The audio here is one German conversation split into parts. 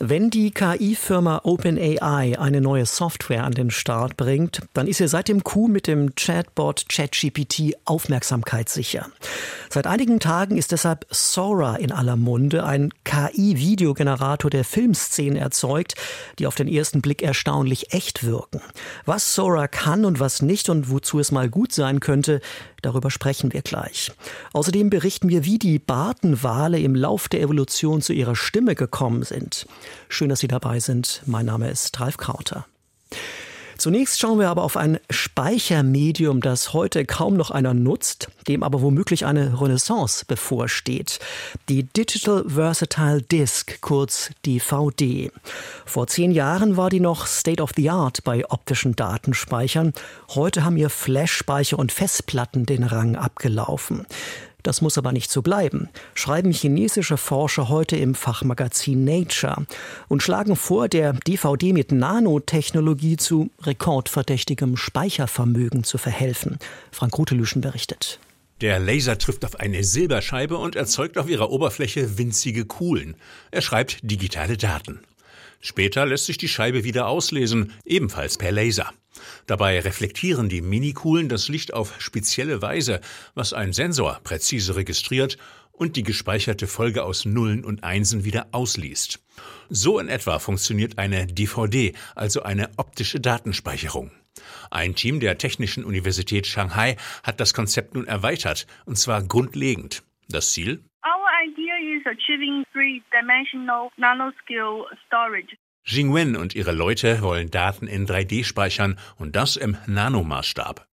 Wenn die KI-Firma OpenAI eine neue Software an den Start bringt, dann ist ihr seit dem Coup mit dem Chatbot ChatGPT aufmerksamkeitssicher. Seit einigen Tagen ist deshalb Sora in aller Munde, ein KI-Videogenerator, der Filmszenen erzeugt, die auf den ersten Blick erstaunlich echt wirken. Was Sora kann und was nicht und wozu es mal gut sein könnte, darüber sprechen wir gleich. Außerdem berichten wir, wie die Bartenwale im Lauf der Evolution zu ihrer Stimme gekommen sind. Schön, dass Sie dabei sind. Mein Name ist Ralf Krauter. Zunächst schauen wir aber auf ein Speichermedium, das heute kaum noch einer nutzt, dem aber womöglich eine Renaissance bevorsteht. Die Digital Versatile Disk, kurz DVD. Vor zehn Jahren war die noch State of the Art bei optischen Datenspeichern. Heute haben ihr Flash-Speicher und Festplatten den Rang abgelaufen. Das muss aber nicht so bleiben, schreiben chinesische Forscher heute im Fachmagazin Nature und schlagen vor, der DVD mit Nanotechnologie zu rekordverdächtigem Speichervermögen zu verhelfen. Frank Rutelüschen berichtet. Der Laser trifft auf eine Silberscheibe und erzeugt auf ihrer Oberfläche winzige Kuhlen. Er schreibt digitale Daten. Später lässt sich die Scheibe wieder auslesen, ebenfalls per Laser. Dabei reflektieren die Minikuhlen das Licht auf spezielle Weise, was ein Sensor präzise registriert und die gespeicherte Folge aus Nullen und Einsen wieder ausliest. So in etwa funktioniert eine DVD, also eine optische Datenspeicherung. Ein Team der Technischen Universität Shanghai hat das Konzept nun erweitert, und zwar grundlegend. Das Ziel? Achieving three-dimensional nanoscale storage. Jingwen und ihre Leute wollen Daten in 3D speichern und das im Nanomaßstab.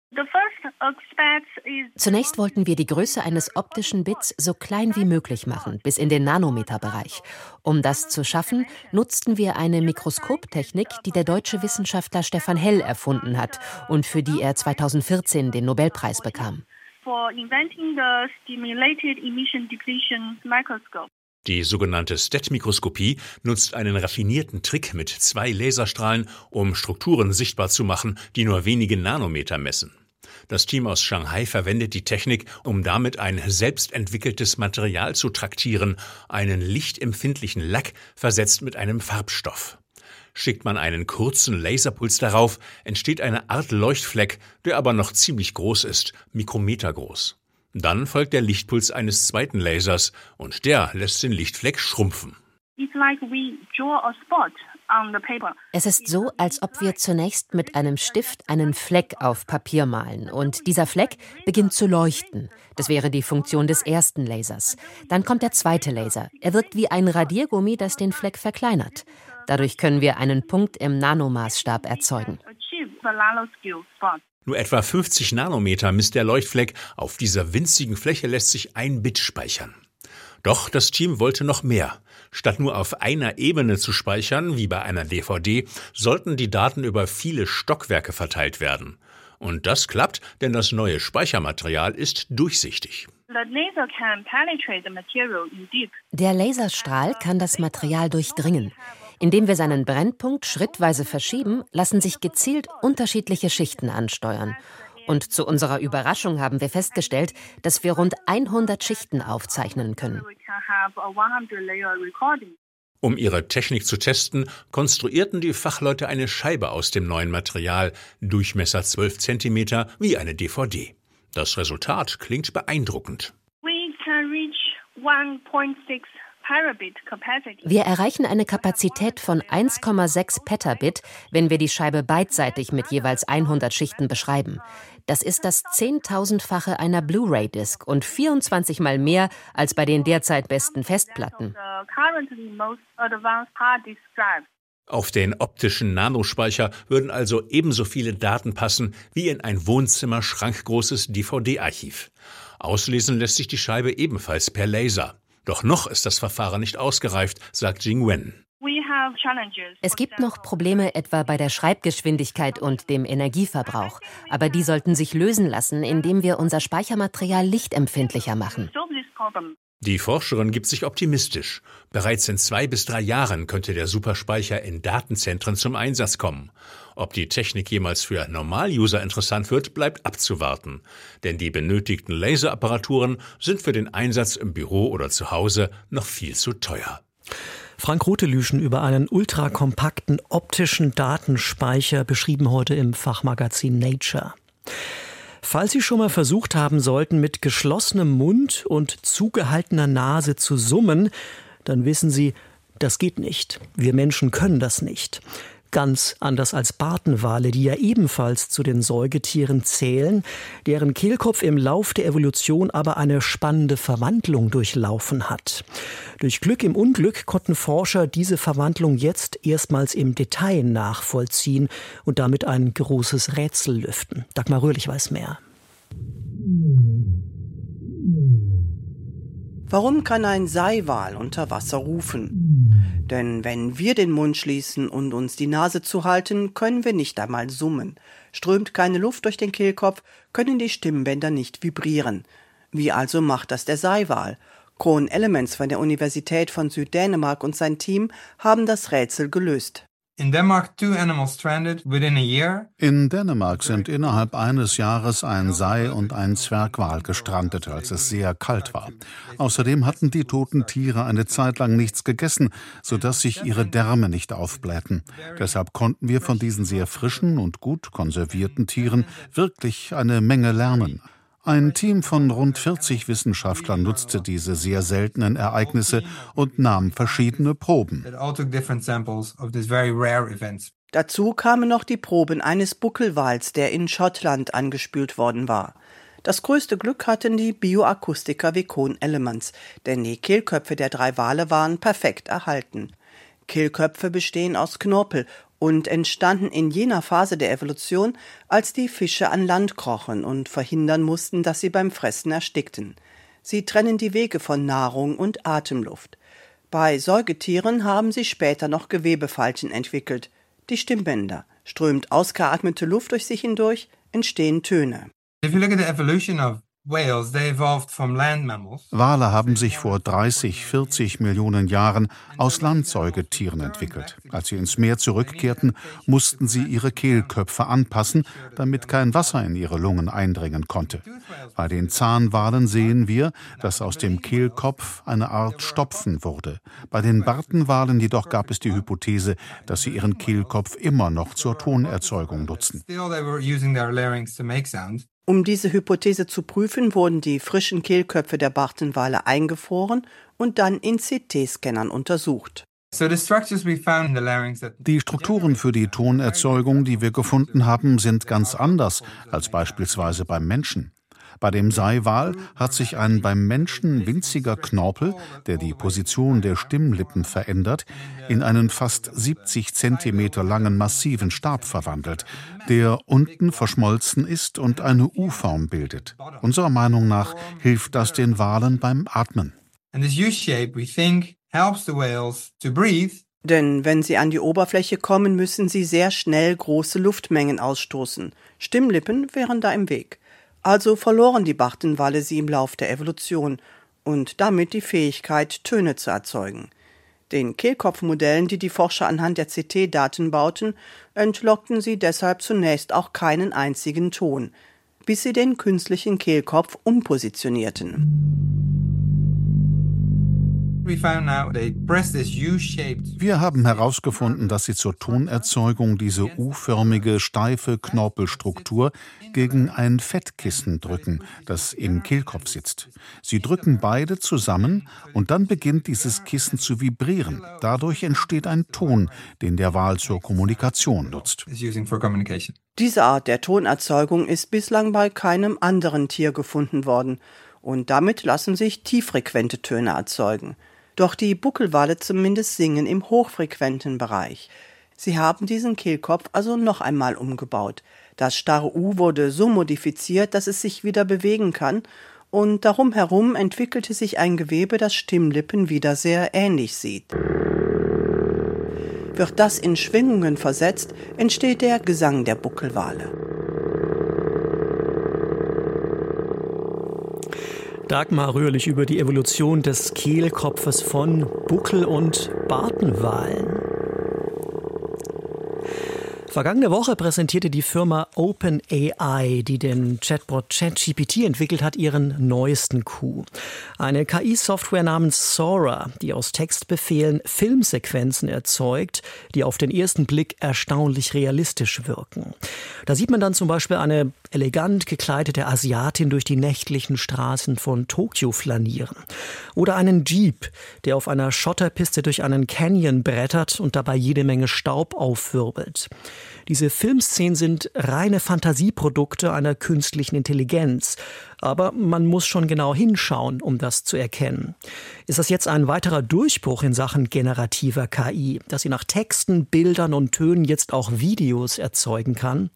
Zunächst wollten wir die Größe eines optischen Bits so klein wie möglich machen, bis in den Nanometerbereich. Um das zu schaffen, nutzten wir eine Mikroskoptechnik, die der deutsche Wissenschaftler Stefan Hell erfunden hat und für die er 2014 den Nobelpreis bekam. For inventing the stimulated emission depletion microscope. Die sogenannte STET-Mikroskopie nutzt einen raffinierten Trick mit zwei Laserstrahlen, um Strukturen sichtbar zu machen, die nur wenige Nanometer messen. Das Team aus Shanghai verwendet die Technik, um damit ein selbstentwickeltes Material zu traktieren, einen lichtempfindlichen Lack versetzt mit einem Farbstoff. Schickt man einen kurzen Laserpuls darauf, entsteht eine Art Leuchtfleck, der aber noch ziemlich groß ist, mikrometergroß. Dann folgt der Lichtpuls eines zweiten Lasers und der lässt den Lichtfleck schrumpfen. Es ist so, als ob wir zunächst mit einem Stift einen Fleck auf Papier malen und dieser Fleck beginnt zu leuchten. Das wäre die Funktion des ersten Lasers. Dann kommt der zweite Laser. Er wirkt wie ein Radiergummi, das den Fleck verkleinert. Dadurch können wir einen Punkt im Nanomaßstab erzeugen. Nur etwa 50 Nanometer misst der Leuchtfleck. Auf dieser winzigen Fläche lässt sich ein Bit speichern. Doch das Team wollte noch mehr. Statt nur auf einer Ebene zu speichern, wie bei einer DVD, sollten die Daten über viele Stockwerke verteilt werden. Und das klappt, denn das neue Speichermaterial ist durchsichtig. Der Laserstrahl kann das Material durchdringen. Indem wir seinen Brennpunkt schrittweise verschieben, lassen sich gezielt unterschiedliche Schichten ansteuern. Und zu unserer Überraschung haben wir festgestellt, dass wir rund 100 Schichten aufzeichnen können. Um ihre Technik zu testen, konstruierten die Fachleute eine Scheibe aus dem neuen Material, Durchmesser 12 cm, wie eine DVD. Das Resultat klingt beeindruckend. We can reach 1.6 wir erreichen eine Kapazität von 1,6 Petabit, wenn wir die Scheibe beidseitig mit jeweils 100 Schichten beschreiben. Das ist das Zehntausendfache einer Blu-ray-Disc und 24 mal mehr als bei den derzeit besten Festplatten. Auf den optischen Nanospeicher würden also ebenso viele Daten passen wie in ein Wohnzimmer schrankgroßes DVD-Archiv. Auslesen lässt sich die Scheibe ebenfalls per Laser. Doch noch ist das Verfahren nicht ausgereift, sagt Jing Wen. Es gibt noch Probleme etwa bei der Schreibgeschwindigkeit und dem Energieverbrauch. Aber die sollten sich lösen lassen, indem wir unser Speichermaterial lichtempfindlicher machen. Die Forscherin gibt sich optimistisch. Bereits in zwei bis drei Jahren könnte der Superspeicher in Datenzentren zum Einsatz kommen. Ob die Technik jemals für Normaluser interessant wird, bleibt abzuwarten. Denn die benötigten Laserapparaturen sind für den Einsatz im Büro oder zu Hause noch viel zu teuer. Frank Rotelüschen über einen ultrakompakten optischen Datenspeicher beschrieben heute im Fachmagazin Nature. Falls Sie schon mal versucht haben sollten, mit geschlossenem Mund und zugehaltener Nase zu summen, dann wissen Sie, das geht nicht. Wir Menschen können das nicht. Ganz anders als Bartenwale, die ja ebenfalls zu den Säugetieren zählen, deren Kehlkopf im Lauf der Evolution aber eine spannende Verwandlung durchlaufen hat. Durch Glück im Unglück konnten Forscher diese Verwandlung jetzt erstmals im Detail nachvollziehen und damit ein großes Rätsel lüften. Dagmar Röhrlich weiß mehr. Warum kann ein Seiwal unter Wasser rufen? Denn wenn wir den Mund schließen und uns die Nase zuhalten, können wir nicht einmal summen. Strömt keine Luft durch den Kehlkopf, können die Stimmbänder nicht vibrieren. Wie also macht das der Seiwal? Kohn Elements von der Universität von Süddänemark und sein Team haben das Rätsel gelöst. In Denmark, sind innerhalb eines Jahres ein Sei und ein Zwergwal gestrandet, als es sehr kalt war. Außerdem hatten die toten Tiere eine Zeit lang nichts gegessen, sodass sich ihre Därme nicht aufblähten. Deshalb konnten wir von diesen sehr frischen und gut konservierten Tieren wirklich eine Menge lernen. Ein Team von rund 40 Wissenschaftlern nutzte diese sehr seltenen Ereignisse und nahm verschiedene Proben. Dazu kamen noch die Proben eines Buckelwals, der in Schottland angespült worden war. Das größte Glück hatten die Bioakustiker wie Kohn Elements, denn die Kehlköpfe der drei Wale waren perfekt erhalten. Kehlköpfe bestehen aus Knorpel und entstanden in jener Phase der Evolution, als die Fische an Land krochen und verhindern mussten, dass sie beim Fressen erstickten. Sie trennen die Wege von Nahrung und Atemluft. Bei Säugetieren haben sie später noch Gewebefalten entwickelt. Die Stimmbänder. Strömt ausgeatmete Luft durch sich hindurch, entstehen Töne. If you look at the evolution of Wale haben sich vor 30, 40 Millionen Jahren aus Landsäugetieren entwickelt. Als sie ins Meer zurückkehrten, mussten sie ihre Kehlköpfe anpassen, damit kein Wasser in ihre Lungen eindringen konnte. Bei den Zahnwalen sehen wir, dass aus dem Kehlkopf eine Art Stopfen wurde. Bei den Bartenwalen jedoch gab es die Hypothese, dass sie ihren Kehlkopf immer noch zur Tonerzeugung nutzen. Um diese Hypothese zu prüfen, wurden die frischen Kehlköpfe der Bartenwale eingefroren und dann in CT-Scannern untersucht. Die Strukturen für die Tonerzeugung, die wir gefunden haben, sind ganz anders als beispielsweise beim Menschen. Bei dem Seiwal hat sich ein beim Menschen winziger Knorpel, der die Position der Stimmlippen verändert, in einen fast 70 Zentimeter langen massiven Stab verwandelt, der unten verschmolzen ist und eine U-Form bildet. Unserer Meinung nach hilft das den Walen beim Atmen. Denn wenn sie an die Oberfläche kommen, müssen sie sehr schnell große Luftmengen ausstoßen. Stimmlippen wären da im Weg. Also verloren die Bartenwale sie im Lauf der Evolution und damit die Fähigkeit, Töne zu erzeugen. Den Kehlkopfmodellen, die die Forscher anhand der CT-Daten bauten, entlockten sie deshalb zunächst auch keinen einzigen Ton, bis sie den künstlichen Kehlkopf umpositionierten. Wir haben herausgefunden, dass sie zur Tonerzeugung diese U-förmige, steife Knorpelstruktur gegen ein Fettkissen drücken, das im Kehlkopf sitzt. Sie drücken beide zusammen und dann beginnt dieses Kissen zu vibrieren. Dadurch entsteht ein Ton, den der Wal zur Kommunikation nutzt. Diese Art der Tonerzeugung ist bislang bei keinem anderen Tier gefunden worden und damit lassen sich tieffrequente Töne erzeugen. Doch die Buckelwale zumindest singen im hochfrequenten Bereich. Sie haben diesen Kehlkopf also noch einmal umgebaut. Das starre U wurde so modifiziert, dass es sich wieder bewegen kann, und darum herum entwickelte sich ein Gewebe, das Stimmlippen wieder sehr ähnlich sieht. Wird das in Schwingungen versetzt, entsteht der Gesang der Buckelwale. Dagmar Röhrlich über die Evolution des Kehlkopfes von Buckel- und Bartenwalen. Vergangene Woche präsentierte die Firma OpenAI, die den Chatbot ChatGPT entwickelt hat, ihren neuesten Coup. Eine KI-Software namens Sora, die aus Textbefehlen Filmsequenzen erzeugt, die auf den ersten Blick erstaunlich realistisch wirken. Da sieht man dann zum Beispiel eine elegant gekleidete Asiatin durch die nächtlichen Straßen von Tokio flanieren. Oder einen Jeep, der auf einer Schotterpiste durch einen Canyon brettert und dabei jede Menge Staub aufwirbelt. Diese Filmszenen sind reine Fantasieprodukte einer künstlichen Intelligenz. Aber man muss schon genau hinschauen, um das zu erkennen. Ist das jetzt ein weiterer Durchbruch in Sachen generativer KI, dass sie nach Texten, Bildern und Tönen jetzt auch Videos erzeugen kann?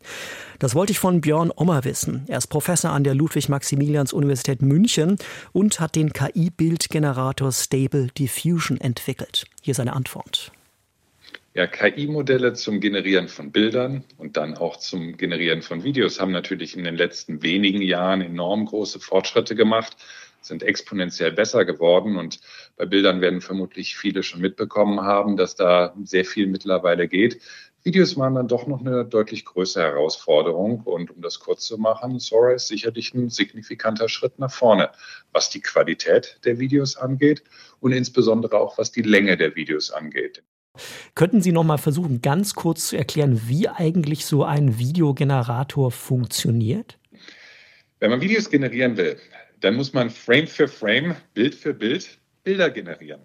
Das wollte ich von Björn Ommer wissen. Er ist Professor an der Ludwig-Maximilians-Universität München und hat den KI-Bildgenerator Stable Diffusion entwickelt. Hier seine Antwort. Ja, KI-Modelle zum Generieren von Bildern und dann auch zum Generieren von Videos haben natürlich in den letzten wenigen Jahren enorm große Fortschritte gemacht, sind exponentiell besser geworden und bei Bildern werden vermutlich viele schon mitbekommen haben, dass da sehr viel mittlerweile geht. Videos waren dann doch noch eine deutlich größere Herausforderung. Und um das kurz zu machen, Sora ist sicherlich ein signifikanter Schritt nach vorne, was die Qualität der Videos angeht und insbesondere auch was die Länge der Videos angeht. Könnten Sie noch mal versuchen, ganz kurz zu erklären, wie eigentlich so ein Videogenerator funktioniert? Wenn man Videos generieren will, dann muss man Frame für Frame, Bild für Bild Bilder generieren.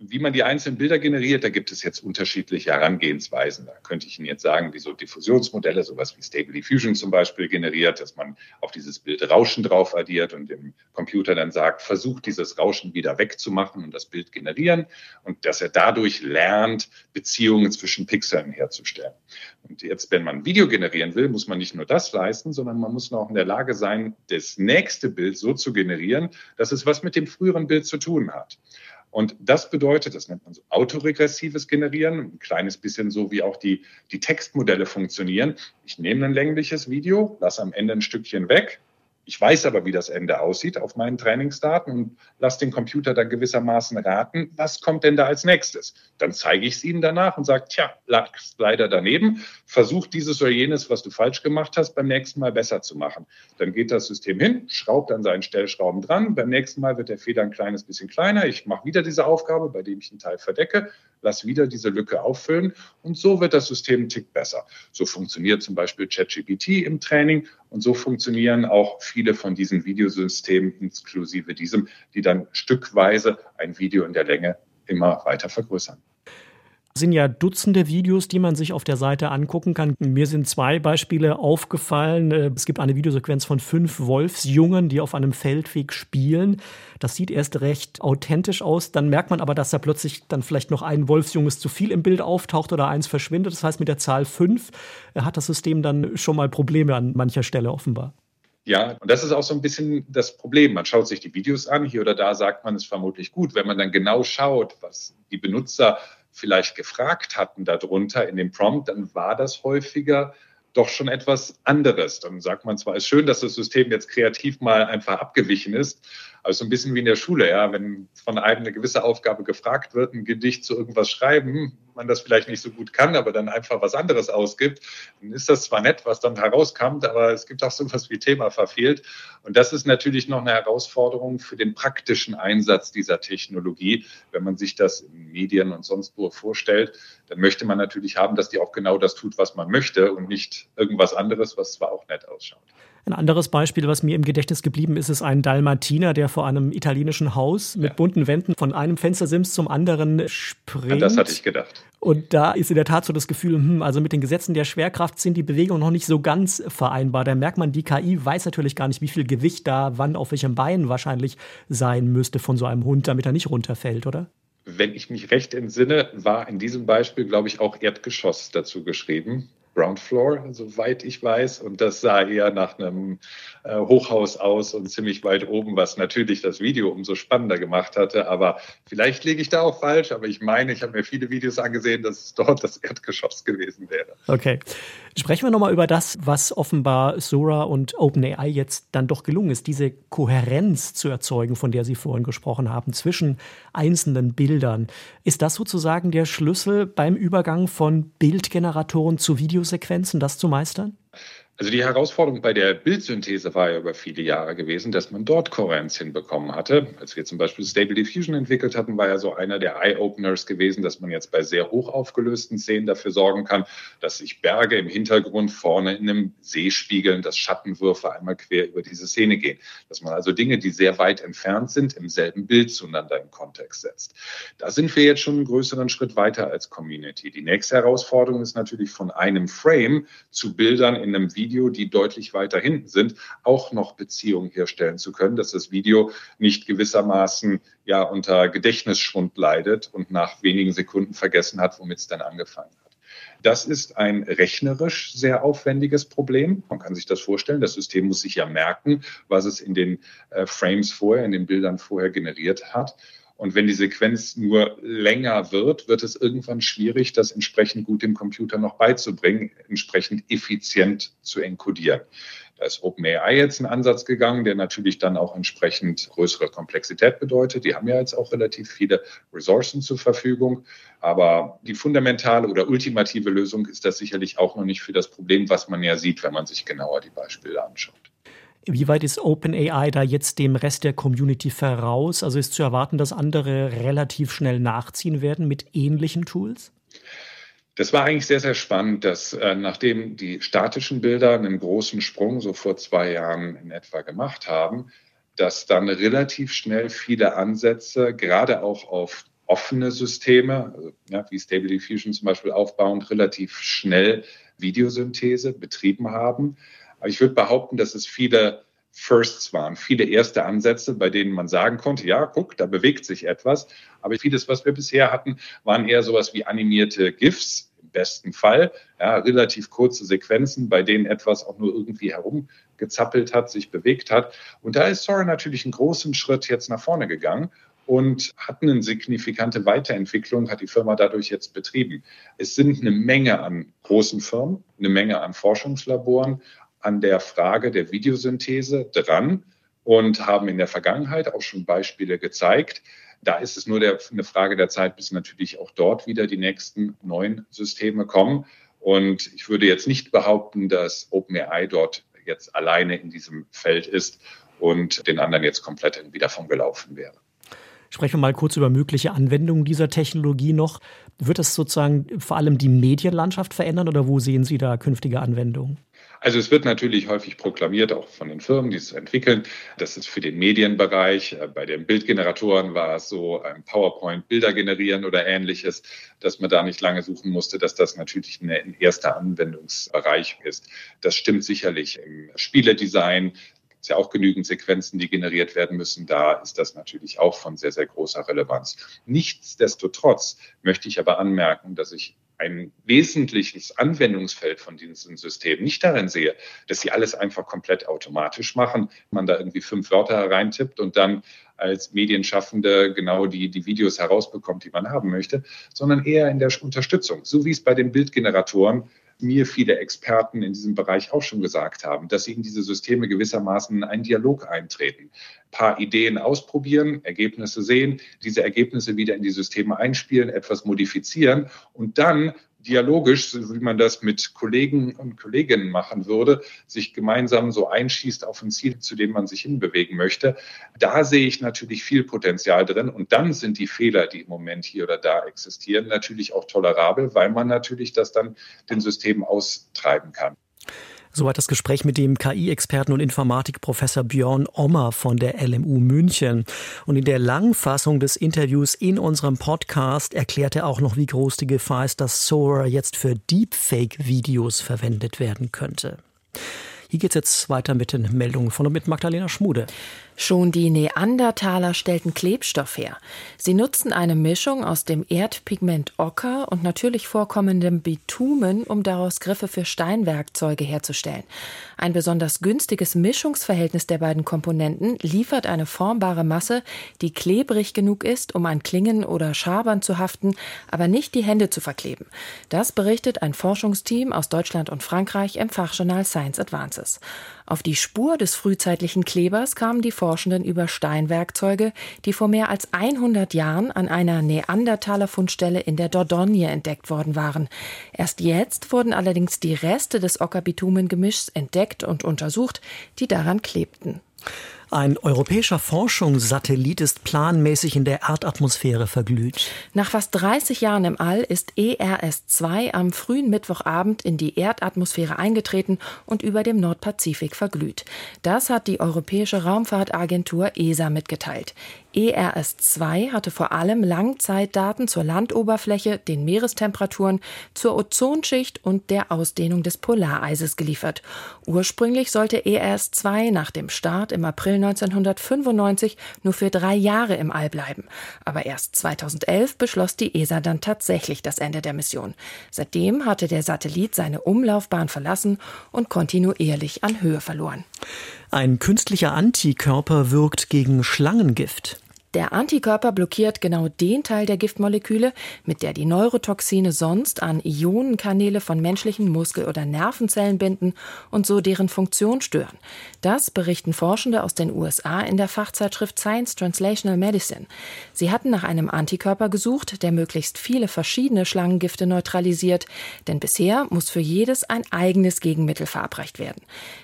Wie man die einzelnen Bilder generiert, da gibt es jetzt unterschiedliche Herangehensweisen. Da könnte ich Ihnen jetzt sagen, wie so Diffusionsmodelle, sowas wie Stable Diffusion zum Beispiel generiert, dass man auf dieses Bild Rauschen drauf addiert und dem Computer dann sagt, versucht dieses Rauschen wieder wegzumachen und das Bild generieren und dass er dadurch lernt, Beziehungen zwischen Pixeln herzustellen. Und jetzt, wenn man Video generieren will, muss man nicht nur das leisten, sondern man muss auch in der Lage sein, das nächste Bild so zu generieren, dass es was mit dem früheren Bild zu tun hat. Und das bedeutet, das nennt man so autoregressives Generieren, ein kleines bisschen so wie auch die, die Textmodelle funktionieren. Ich nehme ein längliches Video, lasse am Ende ein Stückchen weg, ich weiß aber, wie das Ende aussieht auf meinen Trainingsdaten und lasse den Computer dann gewissermaßen raten, was kommt denn da als nächstes. Dann zeige ich es Ihnen danach und sage, tja, lagst leider daneben, versuch dieses oder jenes, was du falsch gemacht hast, beim nächsten Mal besser zu machen. Dann geht das System hin, schraubt an seinen Stellschrauben dran, beim nächsten Mal wird der Fehler ein kleines bisschen kleiner, ich mache wieder diese Aufgabe, bei dem ich einen Teil verdecke, lass wieder diese Lücke auffüllen und so wird das System einen Tick besser. So funktioniert zum Beispiel ChatGPT im Training und so funktionieren auch viele von diesen Videosystemen inklusive diesem, die dann stückweise ein Video in der Länge immer weiter vergrößern sind ja Dutzende Videos, die man sich auf der Seite angucken kann. Mir sind zwei Beispiele aufgefallen. Äh, es gibt eine Videosequenz von fünf Wolfsjungen, die auf einem Feldweg spielen. Das sieht erst recht authentisch aus. Dann merkt man aber, dass da plötzlich dann vielleicht noch ein Wolfsjunges zu viel im Bild auftaucht oder eins verschwindet. Das heißt, mit der Zahl fünf äh, hat das System dann schon mal Probleme an mancher Stelle offenbar. Ja, und das ist auch so ein bisschen das Problem. Man schaut sich die Videos an, hier oder da sagt man es vermutlich gut. Wenn man dann genau schaut, was die Benutzer vielleicht gefragt hatten darunter in dem Prompt, dann war das häufiger doch schon etwas anderes. Dann sagt man zwar, es ist schön, dass das System jetzt kreativ mal einfach abgewichen ist, also ein bisschen wie in der Schule, ja, wenn von einem eine gewisse Aufgabe gefragt wird, ein Gedicht zu irgendwas schreiben, man das vielleicht nicht so gut kann, aber dann einfach was anderes ausgibt, dann ist das zwar nett, was dann herauskommt, aber es gibt auch so etwas wie Thema verfehlt. Und das ist natürlich noch eine Herausforderung für den praktischen Einsatz dieser Technologie. Wenn man sich das in Medien und sonst wo vorstellt, dann möchte man natürlich haben, dass die auch genau das tut, was man möchte und nicht irgendwas anderes, was zwar auch nett ausschaut. Ein anderes Beispiel, was mir im Gedächtnis geblieben ist, ist ein Dalmatiner, der vor einem italienischen Haus mit ja. bunten Wänden von einem Fenstersims zum anderen springt. Ja, das hatte ich gedacht. Und da ist in der Tat so das Gefühl, hm, also mit den Gesetzen der Schwerkraft sind die Bewegungen noch nicht so ganz vereinbar. Da merkt man, die KI weiß natürlich gar nicht, wie viel Gewicht da wann auf welchem Bein wahrscheinlich sein müsste von so einem Hund, damit er nicht runterfällt, oder? Wenn ich mich recht entsinne, war in diesem Beispiel, glaube ich, auch Erdgeschoss dazu geschrieben. Ground Floor, soweit ich weiß. Und das sah eher nach einem Hochhaus aus und ziemlich weit oben, was natürlich das Video umso spannender gemacht hatte. Aber vielleicht liege ich da auch falsch, aber ich meine, ich habe mir viele Videos angesehen, dass es dort das Erdgeschoss gewesen wäre. Okay. Sprechen wir nochmal über das, was offenbar Sora und OpenAI jetzt dann doch gelungen ist, diese Kohärenz zu erzeugen, von der Sie vorhin gesprochen haben, zwischen einzelnen Bildern. Ist das sozusagen der Schlüssel beim Übergang von Bildgeneratoren zu Videosequenzen, das zu meistern? Also die Herausforderung bei der Bildsynthese war ja über viele Jahre gewesen, dass man dort Kohärenz hinbekommen hatte. Als wir zum Beispiel Stable Diffusion entwickelt hatten, war ja so einer der Eye-Openers gewesen, dass man jetzt bei sehr hoch aufgelösten Szenen dafür sorgen kann, dass sich Berge im Hintergrund vorne in einem See spiegeln, dass Schattenwürfe einmal quer über diese Szene gehen. Dass man also Dinge, die sehr weit entfernt sind, im selben Bild zueinander im Kontext setzt. Da sind wir jetzt schon einen größeren Schritt weiter als Community. Die nächste Herausforderung ist natürlich von einem Frame zu Bildern in einem Video Video, die deutlich weiter hinten sind, auch noch Beziehungen herstellen zu können, dass das Video nicht gewissermaßen ja unter Gedächtnisschwund leidet und nach wenigen Sekunden vergessen hat, womit es dann angefangen hat. Das ist ein rechnerisch sehr aufwendiges Problem. Man kann sich das vorstellen. Das System muss sich ja merken, was es in den äh, Frames vorher, in den Bildern vorher generiert hat. Und wenn die Sequenz nur länger wird, wird es irgendwann schwierig, das entsprechend gut dem Computer noch beizubringen, entsprechend effizient zu enkodieren. Da ist OpenAI jetzt einen Ansatz gegangen, der natürlich dann auch entsprechend größere Komplexität bedeutet. Die haben ja jetzt auch relativ viele Ressourcen zur Verfügung. Aber die fundamentale oder ultimative Lösung ist das sicherlich auch noch nicht für das Problem, was man ja sieht, wenn man sich genauer die Beispiele anschaut. Wie weit ist OpenAI da jetzt dem Rest der Community voraus? Also ist zu erwarten, dass andere relativ schnell nachziehen werden mit ähnlichen Tools? Das war eigentlich sehr, sehr spannend, dass äh, nachdem die statischen Bilder einen großen Sprung so vor zwei Jahren in etwa gemacht haben, dass dann relativ schnell viele Ansätze, gerade auch auf offene Systeme, also, ja, wie Stable Diffusion zum Beispiel aufbauend, relativ schnell Videosynthese betrieben haben. Aber ich würde behaupten, dass es viele Firsts waren, viele erste Ansätze, bei denen man sagen konnte, ja, guck, da bewegt sich etwas. Aber vieles, was wir bisher hatten, waren eher sowas wie animierte GIFs im besten Fall, ja, relativ kurze Sequenzen, bei denen etwas auch nur irgendwie herumgezappelt hat, sich bewegt hat. Und da ist Sora natürlich einen großen Schritt jetzt nach vorne gegangen und hat eine signifikante Weiterentwicklung, hat die Firma dadurch jetzt betrieben. Es sind eine Menge an großen Firmen, eine Menge an Forschungslaboren, an der Frage der Videosynthese dran und haben in der Vergangenheit auch schon Beispiele gezeigt. Da ist es nur der, eine Frage der Zeit, bis natürlich auch dort wieder die nächsten neuen Systeme kommen. Und ich würde jetzt nicht behaupten, dass OpenAI dort jetzt alleine in diesem Feld ist und den anderen jetzt komplett wieder vom gelaufen wäre. Sprechen wir mal kurz über mögliche Anwendungen dieser Technologie noch. Wird das sozusagen vor allem die Medienlandschaft verändern oder wo sehen Sie da künftige Anwendungen? Also es wird natürlich häufig proklamiert, auch von den Firmen, die es entwickeln. Das ist für den Medienbereich. Äh, bei den Bildgeneratoren war es so, ein PowerPoint Bilder generieren oder ähnliches, dass man da nicht lange suchen musste, dass das natürlich ein erster Anwendungsbereich ist. Das stimmt sicherlich im Spieledesign. Es ist ja auch genügend Sequenzen, die generiert werden müssen. Da ist das natürlich auch von sehr, sehr großer Relevanz. Nichtsdestotrotz möchte ich aber anmerken, dass ich ein wesentliches Anwendungsfeld von diesen Systemen nicht darin sehe, dass sie alles einfach komplett automatisch machen, man da irgendwie fünf Wörter hereintippt und dann als Medienschaffende genau die, die Videos herausbekommt, die man haben möchte, sondern eher in der Unterstützung, so wie es bei den Bildgeneratoren mir viele Experten in diesem Bereich auch schon gesagt haben, dass sie in diese Systeme gewissermaßen in einen Dialog eintreten, ein paar Ideen ausprobieren, Ergebnisse sehen, diese Ergebnisse wieder in die Systeme einspielen, etwas modifizieren und dann dialogisch, wie man das mit Kollegen und Kolleginnen machen würde, sich gemeinsam so einschießt auf ein Ziel, zu dem man sich hinbewegen möchte. Da sehe ich natürlich viel Potenzial drin. Und dann sind die Fehler, die im Moment hier oder da existieren, natürlich auch tolerabel, weil man natürlich das dann den Systemen austreiben kann. Soweit das Gespräch mit dem KI-Experten und Informatikprofessor Björn Ommer von der LMU München. Und in der Langfassung des Interviews in unserem Podcast erklärt er auch noch, wie groß die Gefahr ist, dass Sora jetzt für Deepfake-Videos verwendet werden könnte. Hier geht es jetzt weiter mit den Meldungen von und mit Magdalena Schmude. Schon die Neandertaler stellten Klebstoff her. Sie nutzten eine Mischung aus dem Erdpigment Ocker und natürlich vorkommendem Bitumen, um daraus Griffe für Steinwerkzeuge herzustellen. Ein besonders günstiges Mischungsverhältnis der beiden Komponenten liefert eine formbare Masse, die klebrig genug ist, um an Klingen oder Schabern zu haften, aber nicht die Hände zu verkleben. Das berichtet ein Forschungsteam aus Deutschland und Frankreich im Fachjournal Science Advances. Auf die Spur des frühzeitlichen Klebers kamen die Forschenden über Steinwerkzeuge, die vor mehr als 100 Jahren an einer Neandertaler Fundstelle in der Dordogne entdeckt worden waren. Erst jetzt wurden allerdings die Reste des Ockerbitumengemischs entdeckt und untersucht, die daran klebten. Ein europäischer Forschungssatellit ist planmäßig in der Erdatmosphäre verglüht. Nach fast 30 Jahren im All ist ERS-2 am frühen Mittwochabend in die Erdatmosphäre eingetreten und über dem Nordpazifik verglüht. Das hat die Europäische Raumfahrtagentur ESA mitgeteilt. ERS-2 hatte vor allem Langzeitdaten zur Landoberfläche, den Meerestemperaturen, zur Ozonschicht und der Ausdehnung des Polareises geliefert. Ursprünglich sollte ERS-2 nach dem Start im April 1995 nur für drei Jahre im All bleiben. Aber erst 2011 beschloss die ESA dann tatsächlich das Ende der Mission. Seitdem hatte der Satellit seine Umlaufbahn verlassen und kontinuierlich an Höhe verloren. Ein künstlicher Antikörper wirkt gegen Schlangengift. Der Antikörper blockiert genau den Teil der Giftmoleküle, mit der die Neurotoxine sonst an Ionenkanäle von menschlichen Muskel- oder Nervenzellen binden und so deren Funktion stören. Das berichten Forschende aus den USA in der Fachzeitschrift Science Translational Medicine. Sie hatten nach einem Antikörper gesucht, der möglichst viele verschiedene Schlangengifte neutralisiert, denn bisher muss für jedes ein eigenes Gegenmittel verabreicht werden.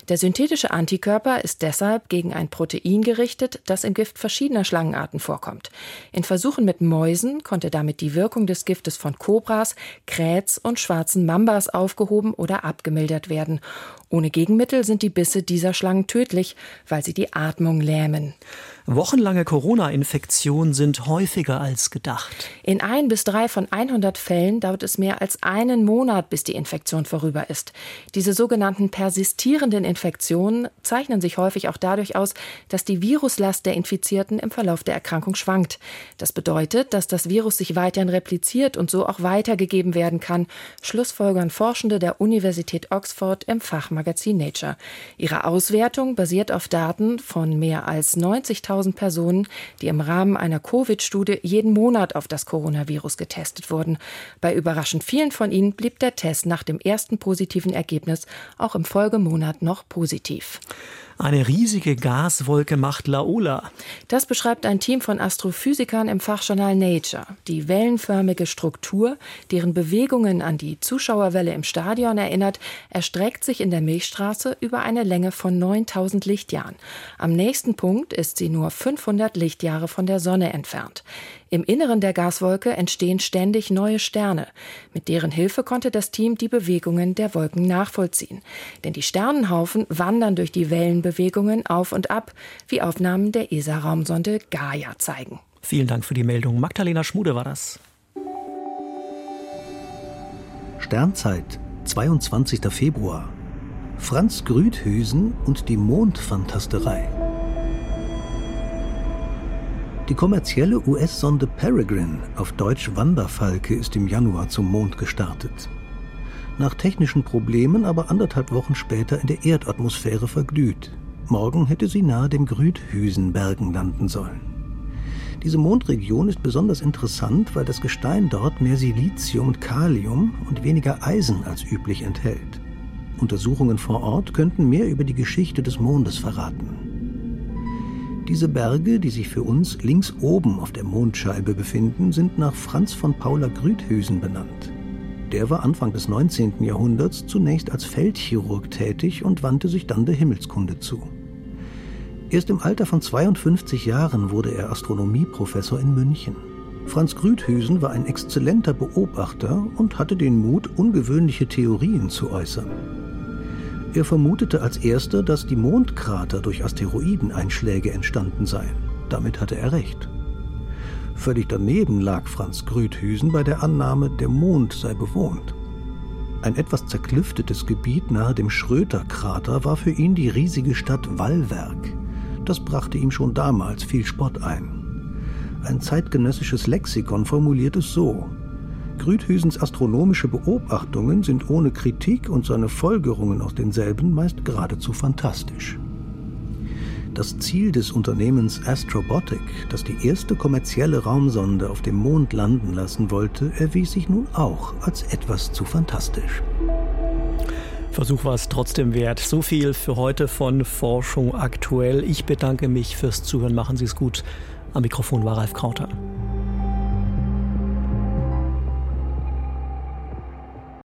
Der synthetische Antikörper ist deshalb gegen ein Protein gerichtet, das im Gift verschiedener Schlangenarten Arten vorkommt. In Versuchen mit Mäusen konnte damit die Wirkung des Giftes von Kobras, Kräts und schwarzen Mambas aufgehoben oder abgemildert werden. Ohne Gegenmittel sind die Bisse dieser Schlangen tödlich, weil sie die Atmung lähmen. Wochenlange Corona-Infektionen sind häufiger als gedacht. In ein bis drei von 100 Fällen dauert es mehr als einen Monat, bis die Infektion vorüber ist. Diese sogenannten persistierenden Infektionen zeichnen sich häufig auch dadurch aus, dass die Viruslast der Infizierten im Verlauf der Erkrankung schwankt. Das bedeutet, dass das Virus sich weiterhin repliziert und so auch weitergegeben werden kann, schlussfolgern Forschende der Universität Oxford im Fachmagazin Nature. Ihre Auswertung basiert auf Daten von mehr als 90.000 1000 Personen, die im Rahmen einer Covid-Studie jeden Monat auf das Coronavirus getestet wurden. Bei überraschend vielen von ihnen blieb der Test nach dem ersten positiven Ergebnis auch im Folgemonat noch positiv. Eine riesige Gaswolke macht Laola. Das beschreibt ein Team von Astrophysikern im Fachjournal Nature. Die wellenförmige Struktur, deren Bewegungen an die Zuschauerwelle im Stadion erinnert, erstreckt sich in der Milchstraße über eine Länge von 9000 Lichtjahren. Am nächsten Punkt ist sie nur 500 Lichtjahre von der Sonne entfernt. Im Inneren der Gaswolke entstehen ständig neue Sterne. Mit deren Hilfe konnte das Team die Bewegungen der Wolken nachvollziehen. Denn die Sternenhaufen wandern durch die Wellenbewegungen auf und ab, wie Aufnahmen der ESA-Raumsonde Gaia zeigen. Vielen Dank für die Meldung. Magdalena Schmude war das. Sternzeit, 22. Februar. Franz Grüthüsen und die Mondfantasterei. Die kommerzielle US-Sonde Peregrine, auf Deutsch Wanderfalke, ist im Januar zum Mond gestartet. Nach technischen Problemen aber anderthalb Wochen später in der Erdatmosphäre verglüht. Morgen hätte sie nahe dem Grüthüsenbergen landen sollen. Diese Mondregion ist besonders interessant, weil das Gestein dort mehr Silizium und Kalium und weniger Eisen als üblich enthält. Untersuchungen vor Ort könnten mehr über die Geschichte des Mondes verraten. Diese Berge, die sich für uns links oben auf der Mondscheibe befinden, sind nach Franz von Paula Grüthüsen benannt. Der war Anfang des 19. Jahrhunderts zunächst als Feldchirurg tätig und wandte sich dann der Himmelskunde zu. Erst im Alter von 52 Jahren wurde er Astronomieprofessor in München. Franz Grüthüsen war ein exzellenter Beobachter und hatte den Mut, ungewöhnliche Theorien zu äußern. Er vermutete als erster, dass die Mondkrater durch Asteroideneinschläge entstanden seien. Damit hatte er recht. Völlig daneben lag Franz Grüthüsen bei der Annahme, der Mond sei bewohnt. Ein etwas zerklüftetes Gebiet nahe dem Schröter-Krater war für ihn die riesige Stadt Wallwerk. Das brachte ihm schon damals viel Spott ein. Ein zeitgenössisches Lexikon formuliert es so. Grüthüsens astronomische Beobachtungen sind ohne Kritik und seine Folgerungen aus denselben meist geradezu fantastisch. Das Ziel des Unternehmens Astrobotic, das die erste kommerzielle Raumsonde auf dem Mond landen lassen wollte, erwies sich nun auch als etwas zu fantastisch. Versuch war es trotzdem wert. So viel für heute von Forschung aktuell. Ich bedanke mich fürs Zuhören. Machen Sie es gut. Am Mikrofon war Ralf Krauter.